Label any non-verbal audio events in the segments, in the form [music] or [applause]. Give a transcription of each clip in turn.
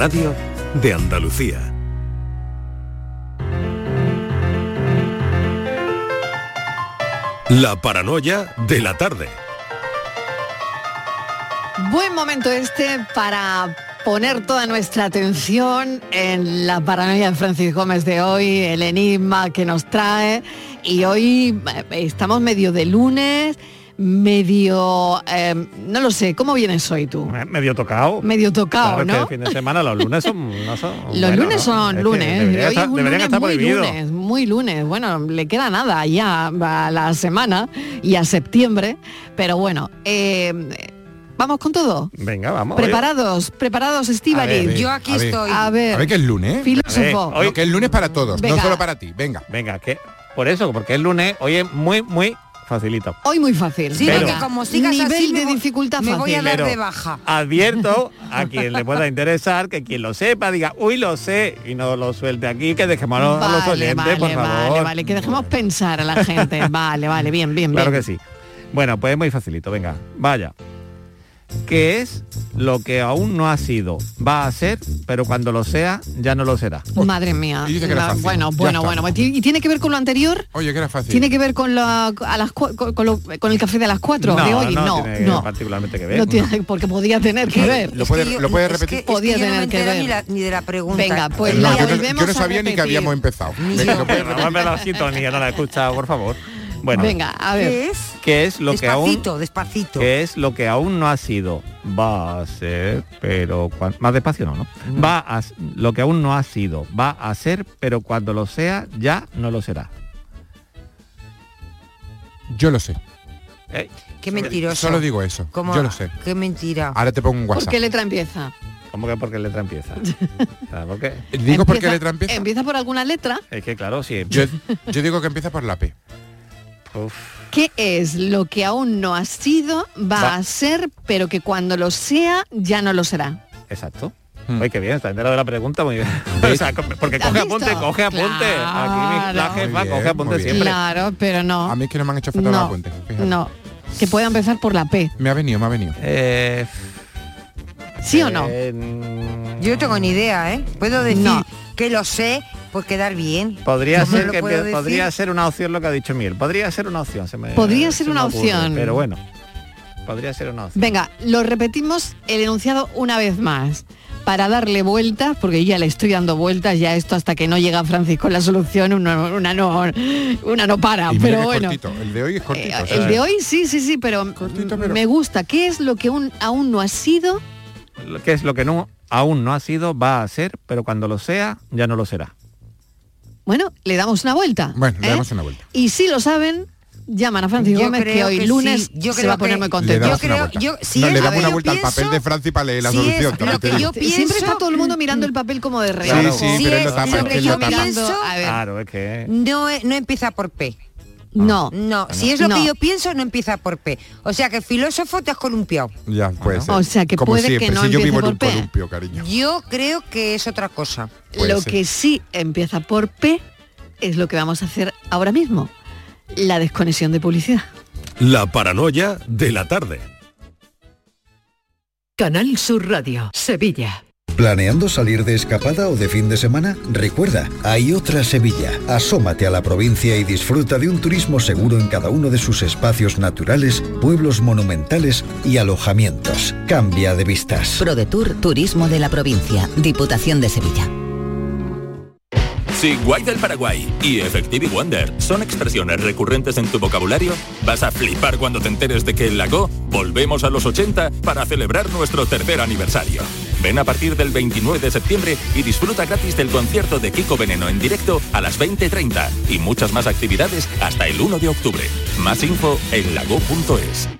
Radio de Andalucía. La paranoia de la tarde. Buen momento este para poner toda nuestra atención en la paranoia de Francis Gómez de hoy, el enigma que nos trae. Y hoy eh, estamos medio de lunes, medio, eh, no lo sé, ¿cómo vienes hoy tú? Medio tocado. Medio tocado, Claro, es que ¿no? el fin de semana los lunes son... no son- [laughs] Los bueno, lunes ¿no? son Es lunes, debería hoy estar- es un deberían lunes estar muy lunes, muy lunes. Bueno, le queda nada ya a la semana y a septiembre, pero bueno, eh, vamos con todo. Venga, vamos. Preparados, preparados, Estivali. Yo aquí a ver. estoy. A ver, A ver que es lunes, ¿eh? filósofo. hoy- No, que es lunes para todos, Venga. no solo para ti. Venga. Venga, que por eso, porque es lunes, hoy es muy, muy facilito. Hoy muy fácil. Sí, porque Venga. como sigas Nivel así, de me voy- dificultad me fácil. voy a dar Pero de baja. Advierto a quien le pueda interesar que quien lo sepa diga, uy, lo sé, y no lo suelte aquí, que dejemos a los, a los Vale, oyentes, vale, por favor. vale, vale, que dejemos pensar a la gente. [laughs] Vale, vale, bien, bien, Claro bien. que sí. Bueno, pues es muy facilito, venga, vaya. ¿Qué es lo que aún no ha sido? Va a ser, pero cuando lo sea, ya no lo será. Madre mía. Y dice que era La- fácil. Bueno, bueno, bueno. ¿Y tiene que ver con lo anterior? Oye, que era fácil. ¿Tiene que ver con, la, a las, con, con lo- con el café de las cuatro de hoy? no, No, tiene no. particularmente que ver. No tiene, porque podía tener que ver. ¿Lo puede, Es que yo- ¿lo puede es que- repetir? es que Podía tener me que ver. Ni, la- ni de la pregunta. Venga, pues No, la yo, volvemos yo no a sabía ni que habíamos empezado. [laughs] Venga, yo. ¿lo puede Pero repetir? no me la sintonía, no la he escuchado, por favor. Bueno, Venga, a ver. ¿Qué es? ¿qué es lo que aún despacito, que es lo que aún no ha sido va a ser pero cuan- más despacio no no va a lo que aún no ha sido va a ser pero cuando lo sea ya no lo será Yo lo sé. Eh, Qué mentiroso. Solo digo eso. ¿Cómo? Yo lo sé. Qué mentira. Ahora te pongo un ¿Por WhatsApp. qué letra empieza? ¿Cómo que porque letra empieza? [laughs] Digo por qué letra empieza. Empieza por alguna letra. es que claro sí Yo, yo digo que empieza por la P. uf, ¿Qué es lo que aún no ha sido, va, Va. a ser, pero que cuando lo sea, ya no lo será? exacto Hmm. Oye, qué bien, está enterado de la pregunta muy bien. [laughs] O sea, co- porque ¿Has coge apunte, coge apunte. Aquí mi- la Claro. jefa coge apunte siempre. Claro, pero no. A mí es que no me han hecho falta no, la puente. fíjate. no. Que pueda empezar por la P. Me ha venido, me ha venido. Eh, ¿Sí o no? eh, mm, Yo no tengo ni idea, ¿eh? Puedo decir No. que lo sé por quedar bien. Podría ¿Cómo ser que podría ser una opción lo que ha dicho Miel. Podría ser una opción. se me- Podría ser se me una ocurre, opción. Pero bueno, podría ser una opción. Venga, lo repetimos el enunciado una vez más. Para darle vueltas, porque ya le estoy dando vueltas, ya esto hasta que no llega Francis con la solución, una, una no, una no para. Y mira pero bueno. cortito. El de hoy es cortito. Eh, o sea, el de hoy sí, sí, sí, pero, Cortito, pero- me gusta. ¿Qué es lo que aún, aún no ha sido? Que es lo que no, aún no ha sido, va a ser, pero cuando lo sea, ya no lo será. Bueno, le damos una vuelta. Bueno, le ¿eh? damos una vuelta. Y si lo saben, llaman a Francis Yo Gómez que hoy que lunes sí. Yo se creo va a poner muy contento. Yo creo- yo- si no, es le damos que una vuelta al pienso, papel de Franci para leer la si solución. es también lo que yo Siempre está pienso- todo el mundo mirando el papel como de Sí, reojo. sí, Si pero es lo tapa, lo que yo tapa. pienso, A ver, Claro, es que... no, no empieza por P. no. No, si es lo No. que yo pienso, no empieza por P. O sea que filósofo te has columpiado. Ya, puede ser. O sea, que Como puede que no si yo vivo en por un P. columpio, cariño. Yo creo que es otra cosa. Puede Lo ser. que sí empieza por P es lo que vamos a hacer ahora mismo. La desconexión de publicidad. La paranoia de la tarde. Canal Sur Radio, Sevilla. ¿Planeando salir de escapada o de fin de semana? Recuerda, hay otra Sevilla. Asómate a la provincia y disfruta de un turismo seguro en cada uno de sus espacios naturales, pueblos monumentales y alojamientos. Cambia de vistas. ProDetour Turismo de la Provincia, Diputación de Sevilla. Si Guay del Paraguay y Effective Wonder son expresiones recurrentes en tu vocabulario, vas a flipar cuando te enteres de que en Lago volvemos a los 80 para celebrar nuestro tercer aniversario. Ven a partir del 29 de septiembre y disfruta gratis del concierto de Kiko Veneno en directo a las 20.30 y muchas más actividades hasta el 1 de octubre. Más info en lago.es.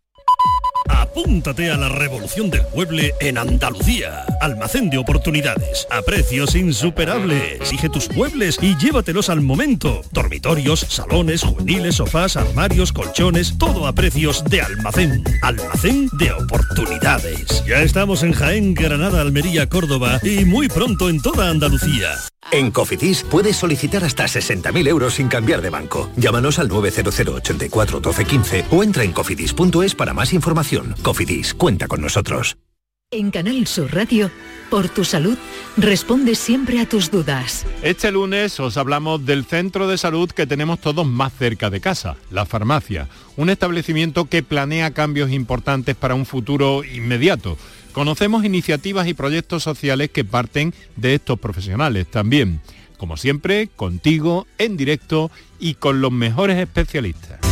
Apúntate a la revolución del mueble en Andalucía. Almacén de oportunidades, a precios insuperables. Exige tus muebles y llévatelos al momento. Dormitorios, salones, juveniles, sofás, armarios, colchones, todo a precios de almacén. Almacén de oportunidades. Ya estamos en Jaén, Granada, Almería, Córdoba y muy pronto en toda Andalucía. En Cofidis puedes solicitar hasta 60.000 euros sin cambiar de banco. Llámanos al 900 84 12 15 o entra en cofidis.es para más información. Cofidis, cuenta con nosotros. En Canal Sur Radio, por tu salud, responde siempre a tus dudas. Este lunes os hablamos del centro de salud que tenemos todos más cerca de casa, la farmacia, un establecimiento que planea cambios importantes para un futuro inmediato. Conocemos iniciativas y proyectos sociales que parten de estos profesionales también. Como siempre, contigo, en directo y con los mejores especialistas.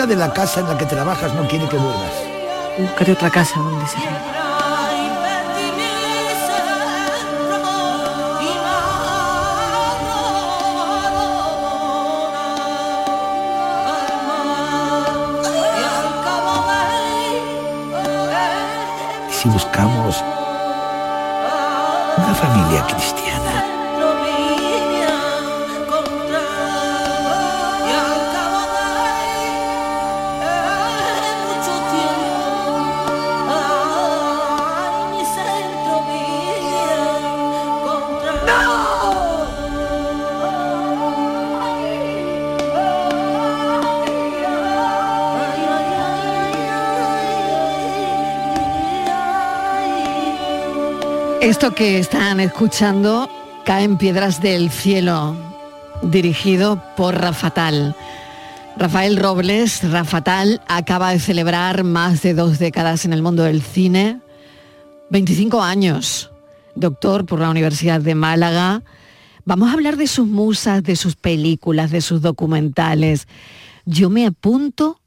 Señora de la casa en la que trabajas no quiere que vuelvas. Buscaré otra casa donde se ¿Y si buscamos una familia cristiana? Esto que están escuchando, Caen Piedras del Cielo, dirigido por Rafatal. Rafael Robles, Rafatal, acaba de celebrar más de dos décadas en el mundo del cine, 25 años, doctor por la Universidad de Málaga. Vamos a hablar de sus musas, de sus películas, de sus documentales. Yo me apunto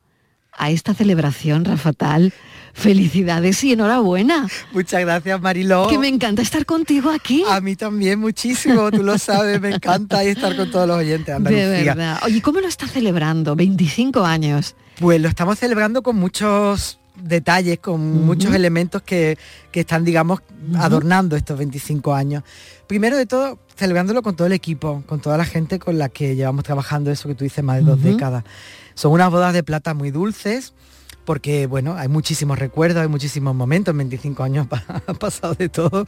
a esta celebración, Rafatal. Felicidades y enhorabuena. Muchas gracias, Mariló. Que me encanta estar contigo aquí. A mí también muchísimo, tú lo sabes, me encanta estar con todos los oyentes de Andalucía. De verdad. Oye, ¿cómo lo está celebrando? 25 años. Pues lo estamos celebrando con muchos detalles, con muchos elementos que, que están, digamos, adornando estos 25 años. Primero de todo, celebrándolo con todo el equipo, con toda la gente con la que llevamos trabajando eso que tú dices más de dos décadas. Son unas bodas de plata muy dulces, porque bueno, hay muchísimos recuerdos, hay muchísimos momentos, en 25 años [laughs] ha pasado de todo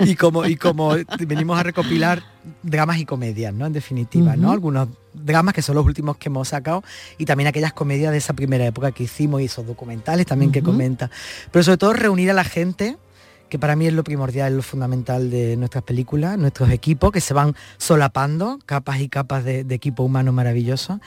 y como y como venimos a recopilar dramas y comedias, ¿no? En definitiva, ¿no? Algunos dramas que son los últimos que hemos sacado y también aquellas comedias de esa primera época que hicimos y esos documentales también que comenta. Pero sobre todo reunir a la gente que para mí es lo primordial, es lo fundamental de nuestras películas, nuestros equipos que se van solapando, capas y capas de, de equipo humano maravilloso.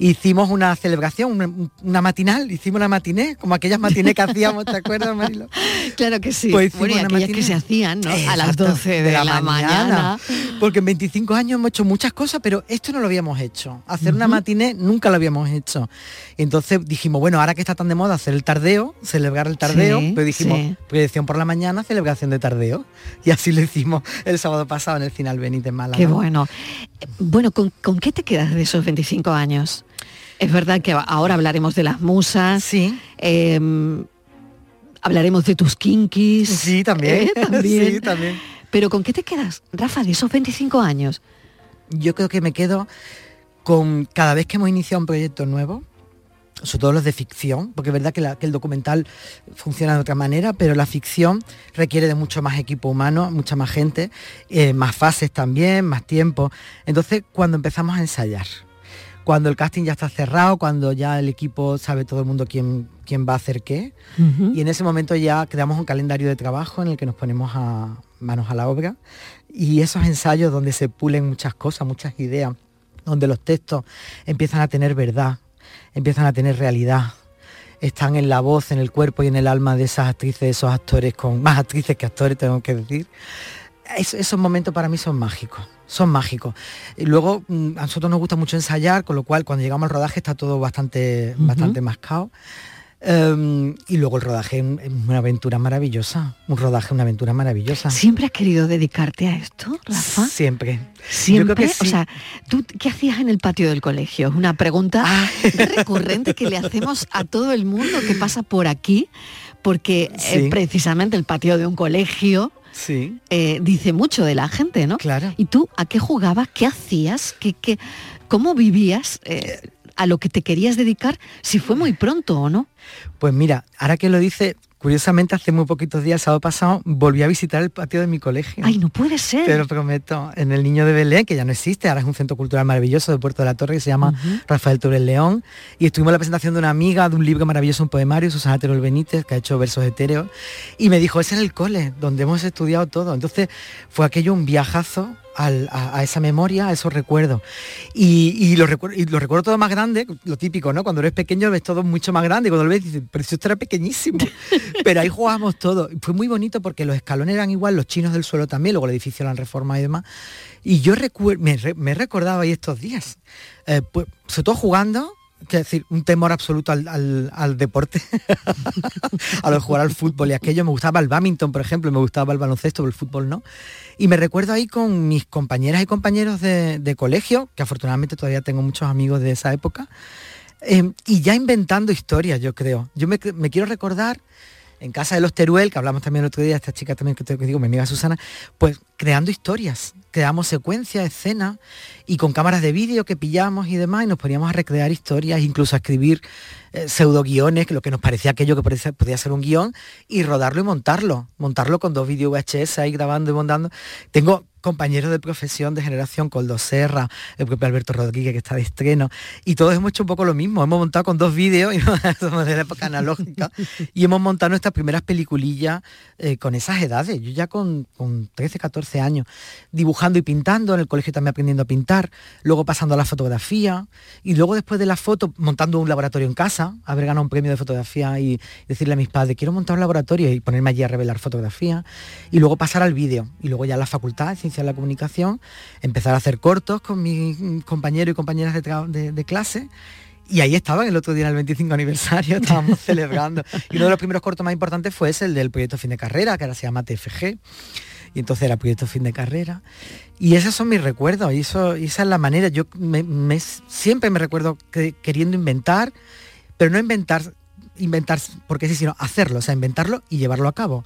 Hicimos una celebración, una, una matinal, hicimos una matiné, como aquellas matiné que hacíamos, ¿te acuerdas, Marilo? [laughs] Claro que sí. Pues hicimos Bueno, y aquellas matiné. que se hacían, ¿no? A las Exacto, 12 de, la, mañana. Porque en 25 años hemos hecho muchas cosas, pero esto no lo habíamos hecho. Hacer una matiné nunca lo habíamos hecho. Entonces dijimos, bueno, ahora que está tan de moda hacer el tardeo, celebrar el tardeo, Sí, pues dijimos, sí. proyección por la mañana, celebración de tardeo. Y así lo hicimos el sábado pasado en el Final Benítez Málaga. Qué bueno. Bueno, ¿con, con qué te quedas de esos 25 años? Es verdad que ahora hablaremos de las musas. Sí. hablaremos de tus kinkis. Sí, también. [laughs] ¿eh? También. Sí, también. Pero ¿con qué te quedas, Rafa, de esos 25 años? Yo creo que me quedo con cada vez que hemos iniciado un proyecto nuevo, sobre todo los de ficción, porque es verdad que, la- que el documental funciona de otra manera, pero la ficción requiere de mucho más equipo humano, mucha más gente, eh, más fases también, más tiempo. Entonces, cuando empezamos a ensayar, cuando el casting ya está cerrado, cuando ya el equipo sabe todo el mundo quién, quién va a hacer qué, y en ese momento ya creamos un calendario de trabajo en el que nos ponemos a manos a la obra. Y esos ensayos donde se pulen muchas cosas, muchas ideas, donde los textos empiezan a tener verdad, empiezan a tener realidad, están en la voz, en el cuerpo y en el alma de esas actrices, de esos actores, con más actrices que actores, tengo que decir. Es- esos momentos para mí son mágicos, son mágicos. Y luego mm, a nosotros nos gusta mucho ensayar, con lo cual cuando llegamos al rodaje está todo bastante, bastante mascado. Em, y luego el rodaje es una aventura maravillosa, un rodaje, una aventura maravillosa. ¿Siempre has querido dedicarte a esto, Rafa? Siempre. Siempre, Yo creo que o sea, ¿tú qué hacías en el patio del colegio? Es una pregunta Ah. recurrente que le hacemos a todo el mundo que pasa por aquí, porque eh, Sí. precisamente el patio de un colegio Sí. eh, dice mucho de la gente, ¿no? Claro. ¿Y tú a qué jugabas? ¿Qué hacías? ¿Qué, qué, ¿Cómo vivías eh, a lo que te querías dedicar? Si fue muy pronto o no. Pues mira, ahora que lo dice, curiosamente hace muy poquitos días, el sábado pasado, volví a visitar el patio de mi colegio. Ay, no puede ser. Te lo prometo. En el Niño de Belén, que ya no existe, ahora es un centro cultural maravilloso de Puerto de la Torre que se llama Rafael Torres León. Y estuvimos en la presentación de una amiga de un libro maravilloso, un poemario, Susana Terol Benítez, que ha hecho versos etéreos. Y me dijo, ese es el cole, donde hemos estudiado todo. Entonces fue aquello un viajazo al- a, a esa memoria, a esos recuerdos. Y, y lo recuerdo, y lo recuerdo todo más grande, lo típico, ¿no? Cuando eres pequeño ves todo mucho más grande, y cuando lo ves dices, pero si esto era pequeñísimo. [laughs] pero ahí jugábamos todo. Fue muy bonito porque los escalones eran igual, los chinos del suelo también, luego el edificio lo han reformado y demás. Y yo recuer- me, me he recordado ahí estos días, eh, pues, sobre todo jugando, que decir, un temor absoluto al, al- deporte, [laughs] a lo de jugar al fútbol y aquello. Me gustaba el badminton, por ejemplo, me gustaba el baloncesto, pero el fútbol no. Y me recuerdo ahí con mis compañeras y compañeros de, de colegio, que afortunadamente todavía tengo muchos amigos de esa época, eh, y ya inventando historias, yo creo. Yo me, me quiero recordar en casa de los Teruel, que hablamos también el otro día, esta chica también que te que digo, mi amiga Susana, pues creando historias, creamos secuencias, escenas, y con cámaras de vídeo que pillamos y demás, y nos poníamos a recrear historias, incluso a escribir eh, pseudo guiones, que lo que nos parecía aquello que parecía- podía ser un guion, y rodarlo y montarlo, montarlo con dos vídeos VHS ahí grabando y montando. Tengo compañeros de profesión de generación, Coldo Serra, el propio Alberto Rodríguez que está de estreno, y todos hemos hecho un poco lo mismo, hemos montado con dos vídeos, [laughs] somos de la época analógica, y hemos montado nuestras primeras peliculillas eh, con esas edades, yo ya con, con 13, 14 años, dibujando y pintando, en el colegio también aprendiendo a pintar, luego pasando a la fotografía, y luego después de la foto, montando un laboratorio en casa, haber ganado un premio de fotografía y decirle a mis padres, quiero montar un laboratorio y ponerme allí a revelar fotografía, y luego pasar al vídeo, y luego ya a la facultad de Ciencia de la Comunicación, empezar a hacer cortos con mis compañeros y compañeras de, clase, y ahí estaban el otro día el 25 aniversario, [laughs] estábamos celebrando. Y uno de los primeros cortos más importantes fue ese, el del proyecto Fin de Carrera, que ahora se llama TFG. Y entonces era proyecto Fin de Carrera. Y esos son mis recuerdos, y, eso, y esa es la manera. Yo me- siempre me recuerdo que- queriendo inventar, pero no inventar, inventar porque sí, sino hacerlo, o sea, inventarlo y llevarlo a cabo.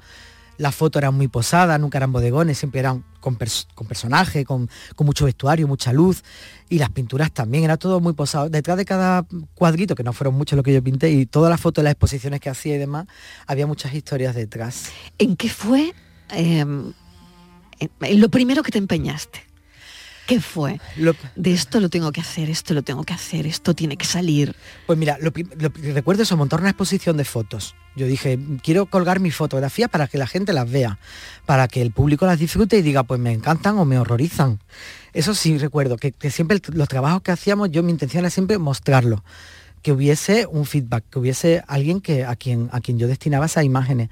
Las fotos eran muy posadas, nunca eran bodegones, siempre eran con, pers- con personaje, con, con mucho vestuario, mucha luz. Y las pinturas también, era todo muy posado. Detrás de cada cuadrito, que no fueron muchos lo que yo pinté, y todas las fotos de las exposiciones que hacía y demás, había muchas historias detrás. ¿En qué fue eh, en- en lo primero que te empeñaste? ¿Qué fue? de esto lo tengo que hacer, esto lo tengo que hacer, esto tiene que salir. Pues mira, lo, lo que recuerdo es montar una exposición de fotos. Yo dije, quiero colgar mis fotografías para que la gente las vea, para que el público las disfrute y diga, pues me encantan o me horrorizan. Eso sí recuerdo, que, que siempre el- los trabajos que hacíamos, yo mi intención era siempre mostrarlo que hubiese un feedback, que hubiese alguien que a quien a quien yo destinaba esas imágenes.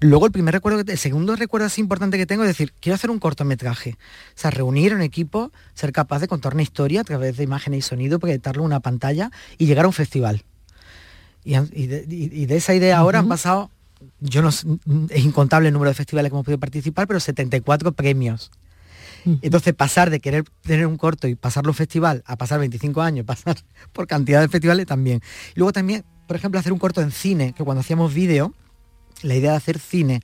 Luego el primer recuerdo, que- el segundo recuerdo así importante que tengo es decir, quiero hacer un cortometraje. O sea, reunir un equipo, ser capaz de contar una historia a través de imágenes y sonido, proyectarlo en una pantalla y llegar a un festival. Y, de, y- y de esa idea ahora han pasado, yo no es incontable el número de festivales que hemos podido participar, pero 74 premios. Entonces pasar de querer tener un corto y pasarlo un festival a pasar 25 años, [laughs] pasar por cantidad de festivales también. Y luego también, por ejemplo, hacer un corto en cine, que cuando hacíamos vídeo, la idea de hacer cine,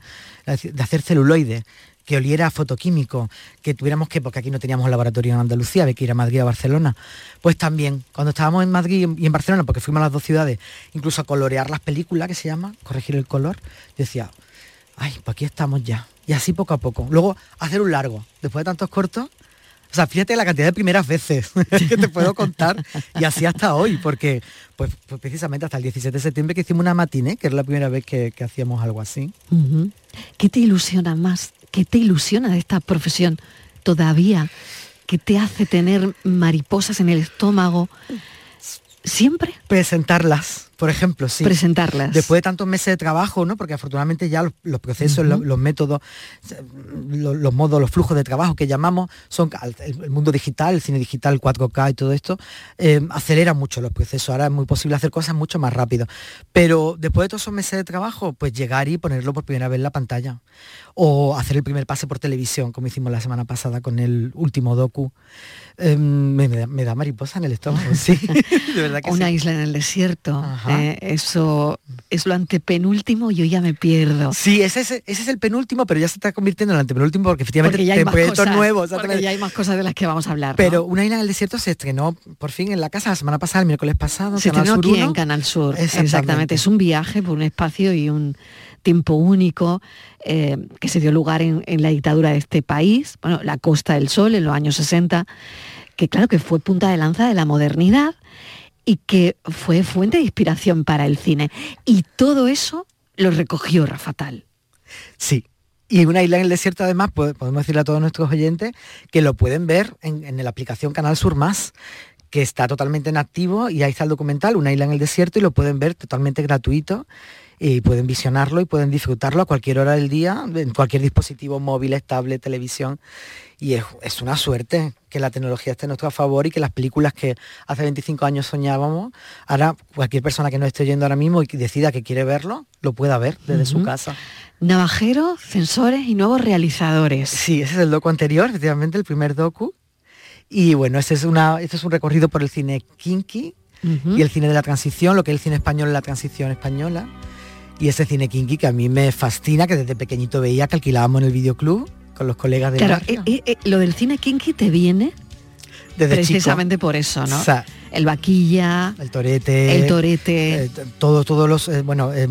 de hacer celuloide, que oliera a fotoquímico, que tuviéramos que, porque aquí no teníamos laboratorio en Andalucía, había que ir a Madrid o a Barcelona, pues también, cuando estábamos en Madrid y en Barcelona, porque fuimos a las dos ciudades, incluso a colorear las películas, que se llama, corregir el color, decía, ay, pues aquí estamos ya. Y así poco a poco. Luego, hacer un largo, después de tantos cortos, o sea, fíjate la cantidad de primeras veces [laughs] que te puedo contar y así hasta hoy, porque pues, pues precisamente hasta el 17 de septiembre que hicimos una matiné, que era la primera vez que, que hacíamos algo así. ¿Qué te ilusiona más? ¿Qué te ilusiona de esta profesión todavía? ¿Qué te hace tener mariposas en el estómago? ¿Siempre? Presentarlas, por ejemplo, sí. Presentarlas. Después de tantos meses de trabajo, ¿no? Porque afortunadamente ya los, los procesos, los, los métodos, los, los modos, los flujos de trabajo que llamamos, son el, el mundo digital, el cine digital 4K y todo esto, eh, acelera mucho los procesos. Ahora es muy posible hacer cosas mucho más rápido. Pero después de todos esos meses de trabajo, pues llegar y ponerlo por primera vez en la pantalla. O hacer el primer pase por televisión, como hicimos la semana pasada con el último docu. Eh, me, me da, me da mariposa en el estómago, sí. [laughs] de verdad que Una sí. isla en el desierto. Ajá. Eh, eso es lo antepenúltimo y yo ya me pierdo. Sí, ese es, ese es el penúltimo, pero ya se está convirtiendo en el antepenúltimo porque efectivamente Porque ya hay más proyectos cosas, nuevos. porque ya hay más cosas de las que vamos a hablar. ¿no? Pero Una isla en el desierto se estrenó por fin en la casa la semana pasada, el miércoles pasado. se estrenó aquí 1. en Canal Sur. Exactamente. Exactamente. Es un viaje por un espacio y un tiempo único eh, que se dio lugar en, en la dictadura de este país, bueno, la Costa del Sol en los años 60, que claro que fue punta de lanza de la modernidad y que fue fuente de inspiración para el cine. Y todo eso lo recogió Rafatal. Sí. Y una isla en el desierto, además, po- podemos decirle a todos nuestros oyentes que lo pueden ver en, en la aplicación Canal Sur Más, que está totalmente en activo y ahí está el documental, Una isla en el desierto, y lo pueden ver totalmente gratuito y pueden visionarlo y pueden disfrutarlo a cualquier hora del día, en cualquier dispositivo móvil, estable, televisión. Y es, es una suerte que la tecnología esté a nuestro favor y que las películas que hace 25 años soñábamos, ahora cualquier persona que nos esté oyendo ahora mismo y que decida que quiere verlo, lo pueda ver desde su casa. Navajeros, censores y nuevos realizadores. Sí, ese es el docu anterior, efectivamente, el primer docu. Y bueno, ese es una, este es un recorrido por el cine kinky y el cine de la transición, lo que es el cine español la transición española. Y ese cine kinky que a mí me fascina, que desde pequeñito veía que alquilábamos en el videoclub con los colegas del Claro, eh, eh, eh, lo del cine kinky te viene desde chico. precisamente por eso, ¿no? O sea, el vaquilla, el torete, el torete. eh, t- todo, todos los, eh, bueno, eh,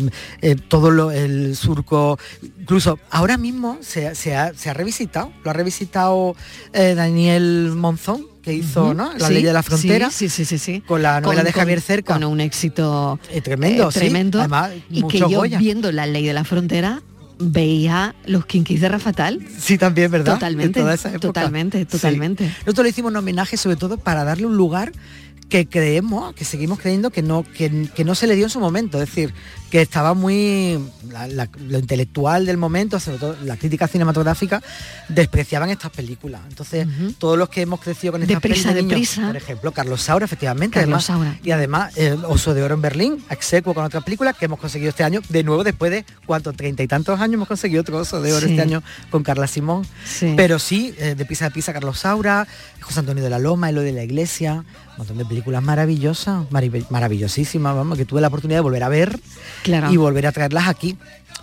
todo lo- el surco, incluso ahora mismo se, se ha, se ha revisitado, lo ha revisitado Daniel Monzón, que hizo. La sí, ley de la frontera, Sí, sí, sí, sí. con la novela Con- de Javier Cerca. Con un éxito Eh, tremendo, eh, sí. tremendo. Además, y que yo Goya. viendo la ley de la frontera veía los kinkis de Rafatal. Sí, también, ¿verdad? Totalmente, En toda esa época. totalmente, Sí. totalmente. Nosotros le hicimos un homenaje sobre todo para darle un lugar que creemos, que seguimos creyendo que no, que, que no se le dio en su momento. Es decir, que estaba muy. la- la- lo intelectual del momento, sobre todo la crítica cinematográfica, despreciaban estas películas. Entonces, todos los que hemos crecido con estas Deprisa, niños, deprisa. por ejemplo, Carlos Saura, efectivamente. Carlos además, Saura. Y además, eh, Oso de Oro en Berlín, execuo con otras películas que hemos conseguido este año, de nuevo después de cuántos, treinta y tantos años hemos conseguido otro Oso de Oro Sí. este año con Carla Simón. Sí. Pero sí, eh, de Pisa a Pisa Carlos Saura, José Antonio de la Loma, Elo de la Iglesia, un montón de películas maravillosas, marav- maravillosísimas, vamos, que tuve la oportunidad de volver a ver Claro. y volver a traerlas aquí.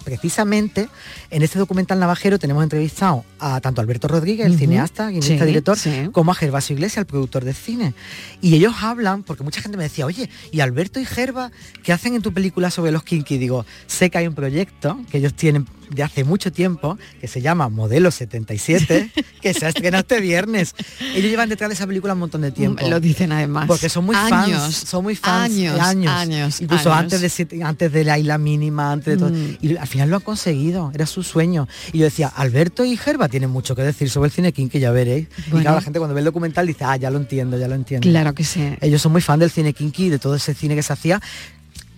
Precisamente en este documental navajero tenemos entrevistado a tanto Alberto Rodríguez, el cineasta, guionista, Sí, director, sí. como a Gervasio Iglesias, el productor de cine. Y ellos hablan, porque mucha gente me decía, oye, ¿y Alberto y Gerva qué hacen en tu película sobre los kinky? Digo, sé que hay un proyecto que ellos tienen de hace mucho tiempo, que se llama Modelo 77, [laughs] que se ha estrenado este viernes. Ellos llevan detrás de esa película un montón de tiempo. Lo dicen además. Porque son muy Años, fans, son muy fans, años, años, años, incluso años. antes de antes de la isla mínima, antes de todo. Mm. Y al final lo han conseguido, era su sueño. Y yo decía, Alberto y Gerba tienen mucho que decir sobre el cine King, que ya veréis. Y Bueno. claro, la gente cuando ve el documental dice, ah, ya lo entiendo, ya lo entiendo. Claro que sí. Ellos son muy fan del cine kinky, de todo ese cine que se hacía.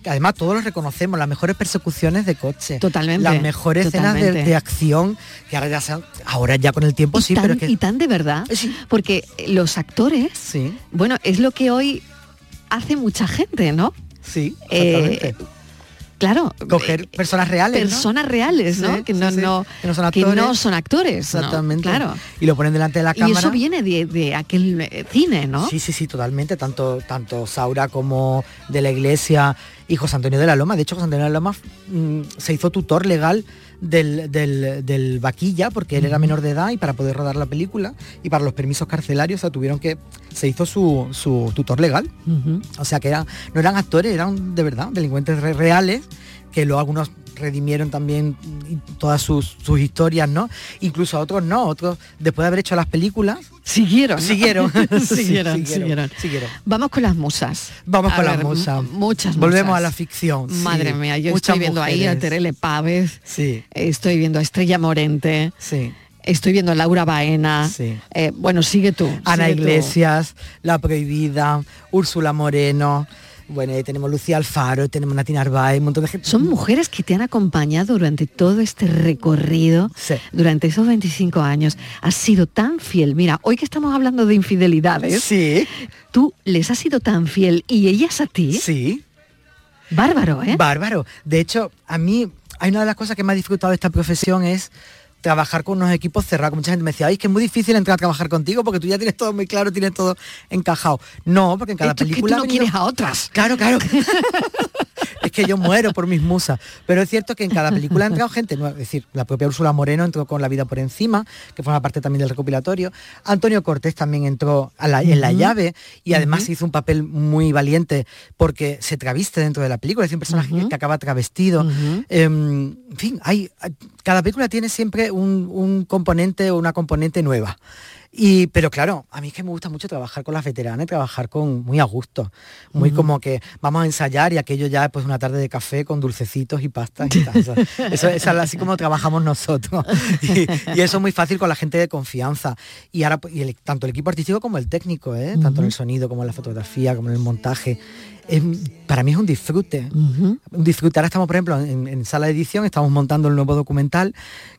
Además, todos los reconocemos, las mejores persecuciones de coche. Totalmente, Las mejores escenas de, acción, que ahora ya, sean- ahora ya con el tiempo y sí, tan, pero es que... y tan de verdad, porque los actores, bueno, es lo que hoy hace mucha gente, ¿no? Sí, Eh, exactamente. Claro. Coger personas reales, ¿no? Personas reales, ¿no? Sí, que, sí, no, sí. no, Que no son que actores. no son actores. ¿no? Exactamente. Claro. Y lo ponen delante de la Y cámara. eso viene de, de aquel eh, cine, ¿no? Sí, sí, sí, totalmente. Tanto, tanto Saura como de la iglesia y José Antonio de la Loma. De hecho, José Antonio de la Loma mm, se hizo tutor legal del, del, del vaquilla porque él era menor de edad y para poder rodar la película y para los permisos carcelarios o sea, tuvieron que se hizo su, su tutor legal o sea que eran, no eran actores eran de verdad delincuentes re- reales que luego algunos redimieron también todas sus, sus historias no incluso a otros no otros después de haber hecho las películas siguieron ¿no? siguieron [laughs] Sí, siguieron, siguieron. siguieron. Vamos con las musas. Vamos A con ver, las musas. Muchas Volvemos musas. a la ficción. sí. Madre mía, yo estoy viendo ahí a. Terele Pávez. Sí. Estoy viendo a Estrella Morente. Sí. Estoy viendo a Laura Baena. Sí. Eh, bueno, sigue tú. Ana sigue tú. Iglesias, La Prohibida, Úrsula Moreno. Bueno, ahí tenemos Lucía Alfaro, tenemos Natina Arbaez, un montón de gente. Son mujeres que te han acompañado durante todo este recorrido, durante esos 25 años. Has sido tan fiel. Mira, hoy que estamos hablando de infidelidades, sí. tú les has sido tan fiel y ellas a ti. Sí. Bárbaro, ¿eh? Bárbaro. De hecho, a mí hay una de las cosas que más he disfrutado de esta profesión es trabajar con unos equipos cerrados. Mucha gente me decía, ay, es que es muy difícil entrar a trabajar contigo porque tú ya tienes todo muy claro, tienes todo encajado. No, porque en cada que película... tú no venido- quieres a otras. Claro, claro. [laughs] es que yo muero por mis musas. Pero es cierto que en cada película ha entrado gente nueva. Es decir, la propia Úrsula Moreno entró con La vida por encima, que forma parte también del recopilatorio. Antonio Cortés también entró a la- en La llave y además Ujú. hizo un papel muy valiente porque se traviste dentro de la película. Es un personaje que- que acaba travestido. Em, en fin, hay, hay- cada película tiene siempre un, un componente o una componente nueva. Y, pero claro, a mí es que me gusta mucho trabajar con las veteranas y trabajar con muy a gusto. Muy como que vamos a ensayar y aquello ya pues una tarde de café con dulcecitos y pastas y tal. [laughs] Eso, es así como trabajamos nosotros. [laughs] Y, y eso es muy fácil con la gente de confianza. Y ahora pues, y el- tanto el equipo artístico como el técnico, ¿eh? tanto en el sonido como en la fotografía, como en el montaje. Es- para mí es un disfrute. Un disfrute. Ahora estamos, por ejemplo, en, en sala de edición, estamos montando el nuevo documental,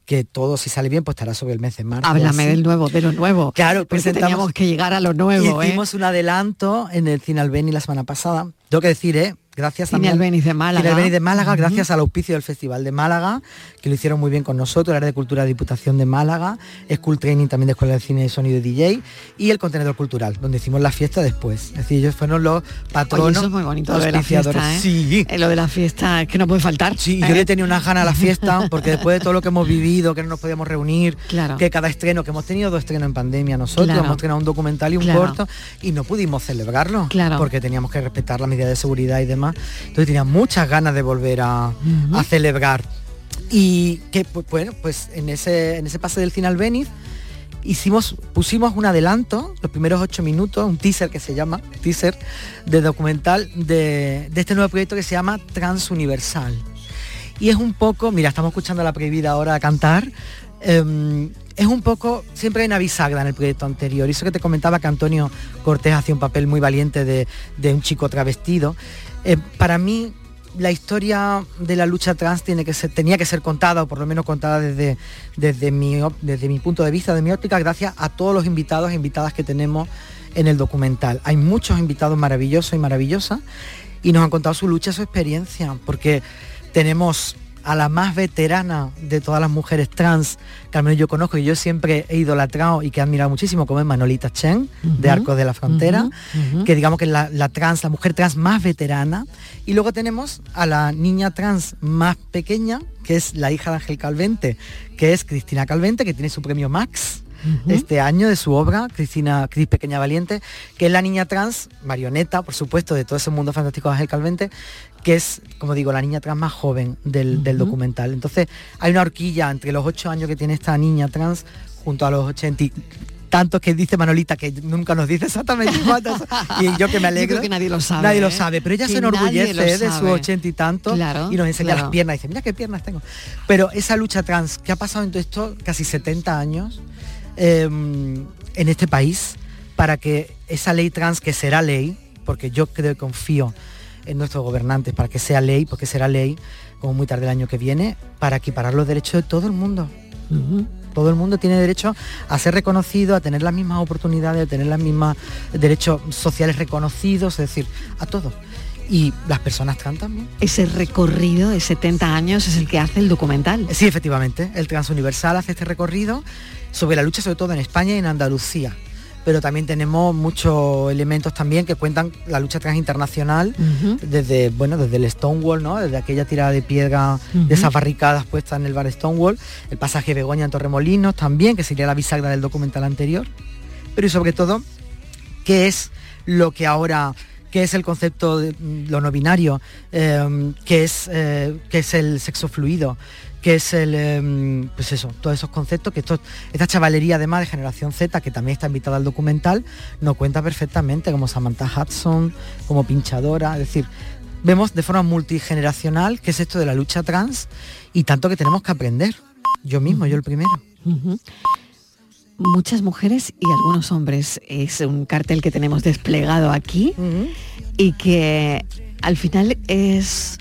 que todo, si sale bien, pues estará sobre el mes de marzo. Háblame del nuevo, de lo nuevo. Claro, presentamos- teníamos que llegar a lo nuevo, ¿eh? Hicimos un adelanto en el Cine Albeni la semana pasada. Tengo que decir, ¿eh? Gracias Cine también- Albéniz de Málaga. Cine de Málaga, gracias al auspicio del Festival de Málaga, que lo hicieron muy bien con nosotros, el área de cultura de Diputación de Málaga, School Training también de Escuela de Cine, Sonido y DJ, y el contenedor cultural, donde hicimos la fiesta después. Es decir, ellos fueron los patronos. Oye, eso es muy bonito, lo de la fiesta. ¿eh? Sí. Eh, Lo de la fiesta es que no puede faltar. Sí, ¿eh? yo le tenía unas ganas a la fiesta, [laughs] porque después de todo lo que hemos vivido, que no nos podíamos reunir, Claro. que cada estreno, que hemos tenido dos estrenos en pandemia nosotros, Claro. hemos estrenado un documental y un Claro. corto, y no pudimos celebrarlo, Claro. porque teníamos que respetar las medidas de seguridad y demás. Entonces tenía muchas ganas de volver a, celebrar. Y que, pues, bueno, pues en ese, en ese pase del cine Albéniz, hicimos, pusimos un adelanto, los primeros ocho minutos, un teaser que se llama, teaser de documental de, de este nuevo proyecto que se llama Transuniversal. Y es un poco, mira, estamos escuchando a la prohibida ahora cantar. em, es un poco, siempre hay una bisagra en el proyecto anterior. Y eso que te comentaba que Antonio Cortés hacía un papel muy valiente de, de un chico travestido. Eh, para mí, la historia de la lucha trans tiene que ser, tenía que ser contada, o por lo menos contada desde, desde, mi, desde mi punto de vista, de mi óptica, gracias a todos los invitados e invitadas que tenemos en el documental. Hay muchos invitados maravillosos y maravillosas y nos han contado su lucha, su experiencia, porque tenemos a la más veterana de todas las mujeres trans, que al menos yo conozco y yo siempre he idolatrado y que he admirado muchísimo, como es Manolita Chen, de Arcos de la Frontera, que digamos que es la, la trans, la mujer trans más veterana. Y luego tenemos a la niña trans más pequeña, que es la hija de Ángel Calvente, que es Cristina Calvente, que tiene su premio Max este año de su obra, Cristina Cris Pequeña Valiente, que es la niña trans, marioneta, por supuesto, de todo ese mundo fantástico de Ángel Calvente, que es, como digo, la niña trans más joven del, del documental. Entonces, hay una horquilla entre los ocho años que tiene esta niña trans junto a los 80 y tantos que dice Manolita, que nunca nos dice exactamente [laughs] cuántos, y yo que me alegro. creo que nadie lo sabe, Nadie lo ¿eh? sabe, pero ella Que se enorgullece de sus ochenta y tantos Claro, y nos enseña claro. las piernas y dice, mira qué piernas tengo. Pero esa lucha trans que ha pasado en todo esto casi 70 años eh, en este país para que esa ley trans que será ley, porque yo creo y confío en nuestros gobernantes para que sea ley, porque será ley como muy tarde el año que viene, para equiparar los derechos de todo el mundo. Todo el mundo tiene derecho a ser reconocido, a tener las mismas oportunidades, a tener los mismos derechos sociales reconocidos, es decir, a todo. Y las personas trans también. Ese recorrido de 70 años es el que hace el documental. Sí, efectivamente. El Transuniversal hace este recorrido sobre la lucha, sobre todo en España y en Andalucía. Pero también tenemos muchos elementos también que cuentan la lucha trans internacional, desde, bueno, desde el Stonewall, ¿no? Desde aquella tirada de piedra de esas barricadas puestas en el bar Stonewall, el pasaje Begoña en Torremolinos también, que sería la bisagra del documental anterior. Pero y sobre todo, qué es lo que ahora qué es el concepto de lo no binario, eh, qué es eh, qué es el sexo fluido, qué es el eh, pues eso, todos esos conceptos que esto- esta chavalería además de generación Z, que también está invitada al documental, nos cuenta perfectamente, como Samantha Hudson, como pinchadora, es decir, vemos de forma multigeneracional qué es esto de la lucha trans y tanto que tenemos que aprender. Yo mismo, yo el primero. Muchas mujeres y algunos hombres. Es un cartel que tenemos desplegado aquí y que al final es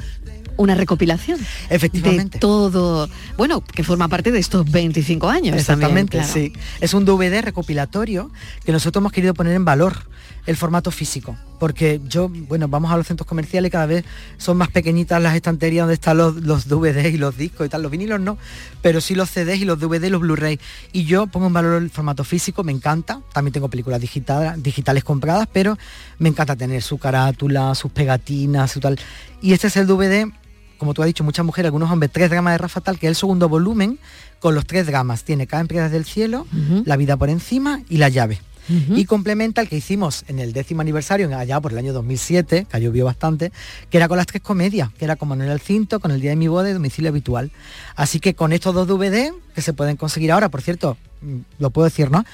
una recopilación Efectivamente. de todo, bueno, que forma parte de estos 25 años. Exactamente, también, claro. sí. Es un DVD recopilatorio que nosotros hemos querido poner en valor el formato físico. Porque yo, bueno, vamos a los centros comerciales y cada vez son más pequeñitas las estanterías donde están los, los DVDs y los discos y tal. Los vinilos no, pero sí los CDs y los DVD y los Blu-ray. Y yo pongo en valor el formato físico, me encanta. También tengo películas digitales, digitales compradas, pero me encanta tener su carátula, sus pegatinas, su tal. Y este es el DVD como tú has dicho, muchas mujeres, algunos hombres, tres dramas de Rafa Tal, que es el segundo volumen, con los tres dramas. Tiene Caen piedras del cielo, La vida por encima y La llave. Y complementa el que hicimos en el décimo aniversario, allá por el año 2007, que llovió bastante, que era con las tres comedias, que era como en el cinto, con el día de mi boda y domicilio habitual. Así que con estos dos DVD, que se pueden conseguir ahora, por cierto, mm, lo puedo decir, ¿no?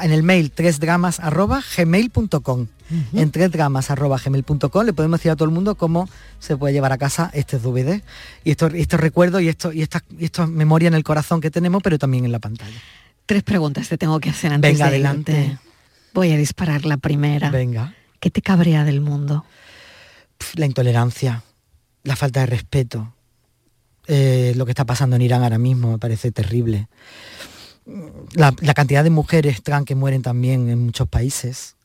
En el mail tresdramas arroba gmail.com. En tresdramas arroba gmail.com le podemos decir a todo el mundo cómo se puede llevar a casa este DVD. Y estos, estos recuerdos y, esto, y estas y estas memorias en el corazón que tenemos, pero también en la pantalla. Tres preguntas te tengo que hacer antes Venga, de adelante. irte. Voy a disparar la primera. Venga. ¿Qué te cabrea del mundo? La intolerancia, la falta de respeto, eh, lo que está pasando en Irán ahora mismo me parece terrible. La, la cantidad de mujeres trans que mueren también en muchos países,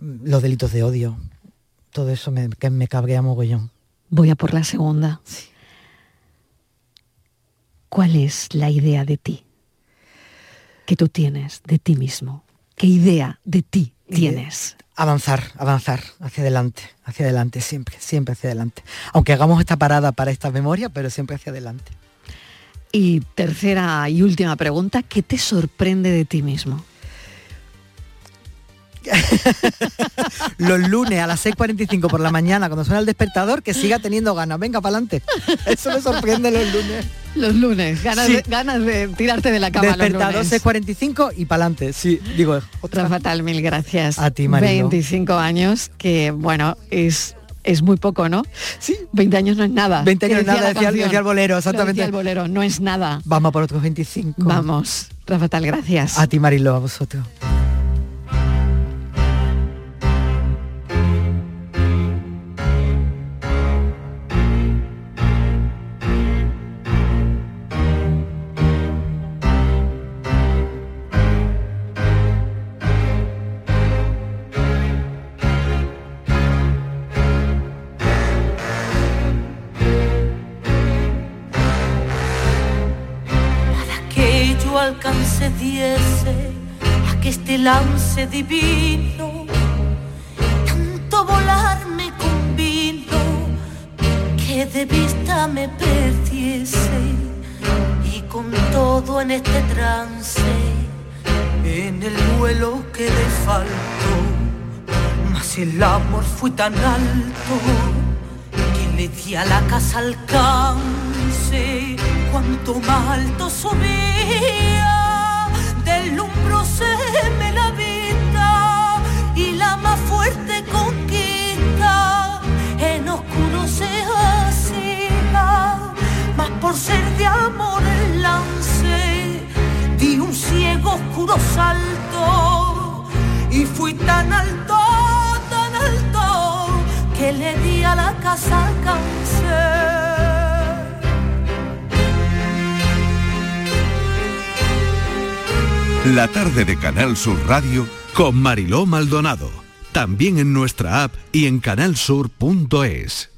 los delitos de odio, todo eso me, que me cabrea mogollón. Voy a por la segunda. ¿Cuál es la idea de ti que tú tienes de ti mismo? ¿Qué idea de ti tienes? Avanzar, avanzar, hacia adelante, hacia adelante, siempre, siempre hacia adelante. Aunque hagamos esta parada para esta memoria, pero siempre hacia adelante. Y tercera y última pregunta, ¿qué te sorprende de ti mismo? [laughs] Los lunes a las 6.45 por la mañana, cuando suena el despertador, que siga teniendo ganas. Venga, para adelante. Eso me sorprende los lunes. Los lunes, ganas, Sí. de, ganas de tirarte de la cama Despertador los lunes. 6.45 y para adelante. Sí, digo, Otra fatal, mil gracias. A ti, Marilo. 25 años, que bueno, es, es muy poco, ¿no? Sí. 20 años no es nada. 20 años no es nada, decía decía el bolero, exactamente. decía el bolero, no es nada. Vamos por otros 25. Vamos, Rafa Tal, gracias. A ti, Marilo, a vosotros. Divino tanto volar me convino que de vista me perdiese y con todo en este trance fue lo que le faltó. Mas el amor fue tan alto que le di a la casa alcance. Cuanto más alto subía, deslumbroseme la vida por ser de amor el lance, di un ciego oscuro salto y fui tan alto, tan alto que le di a la casa alcance. La tarde de Canal Sur Radio con Mariló Maldonado. También en nuestra app y en canalsur.es.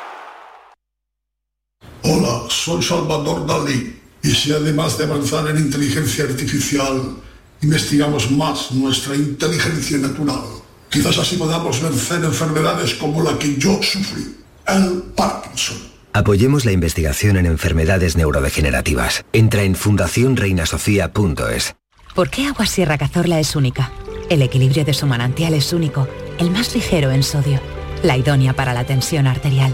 Hola, soy Salvador Dalí y si además de avanzar en inteligencia artificial, investigamos más nuestra inteligencia natural, quizás así podamos vencer enfermedades como la que yo sufrí, el Parkinson. Apoyemos la investigación en enfermedades neurodegenerativas. Entra en fundacionreinasofía.es. ¿Por qué Agua Sierra Cazorla es única? El equilibrio de su manantial es único, el más ligero en sodio, la idónea para la tensión arterial,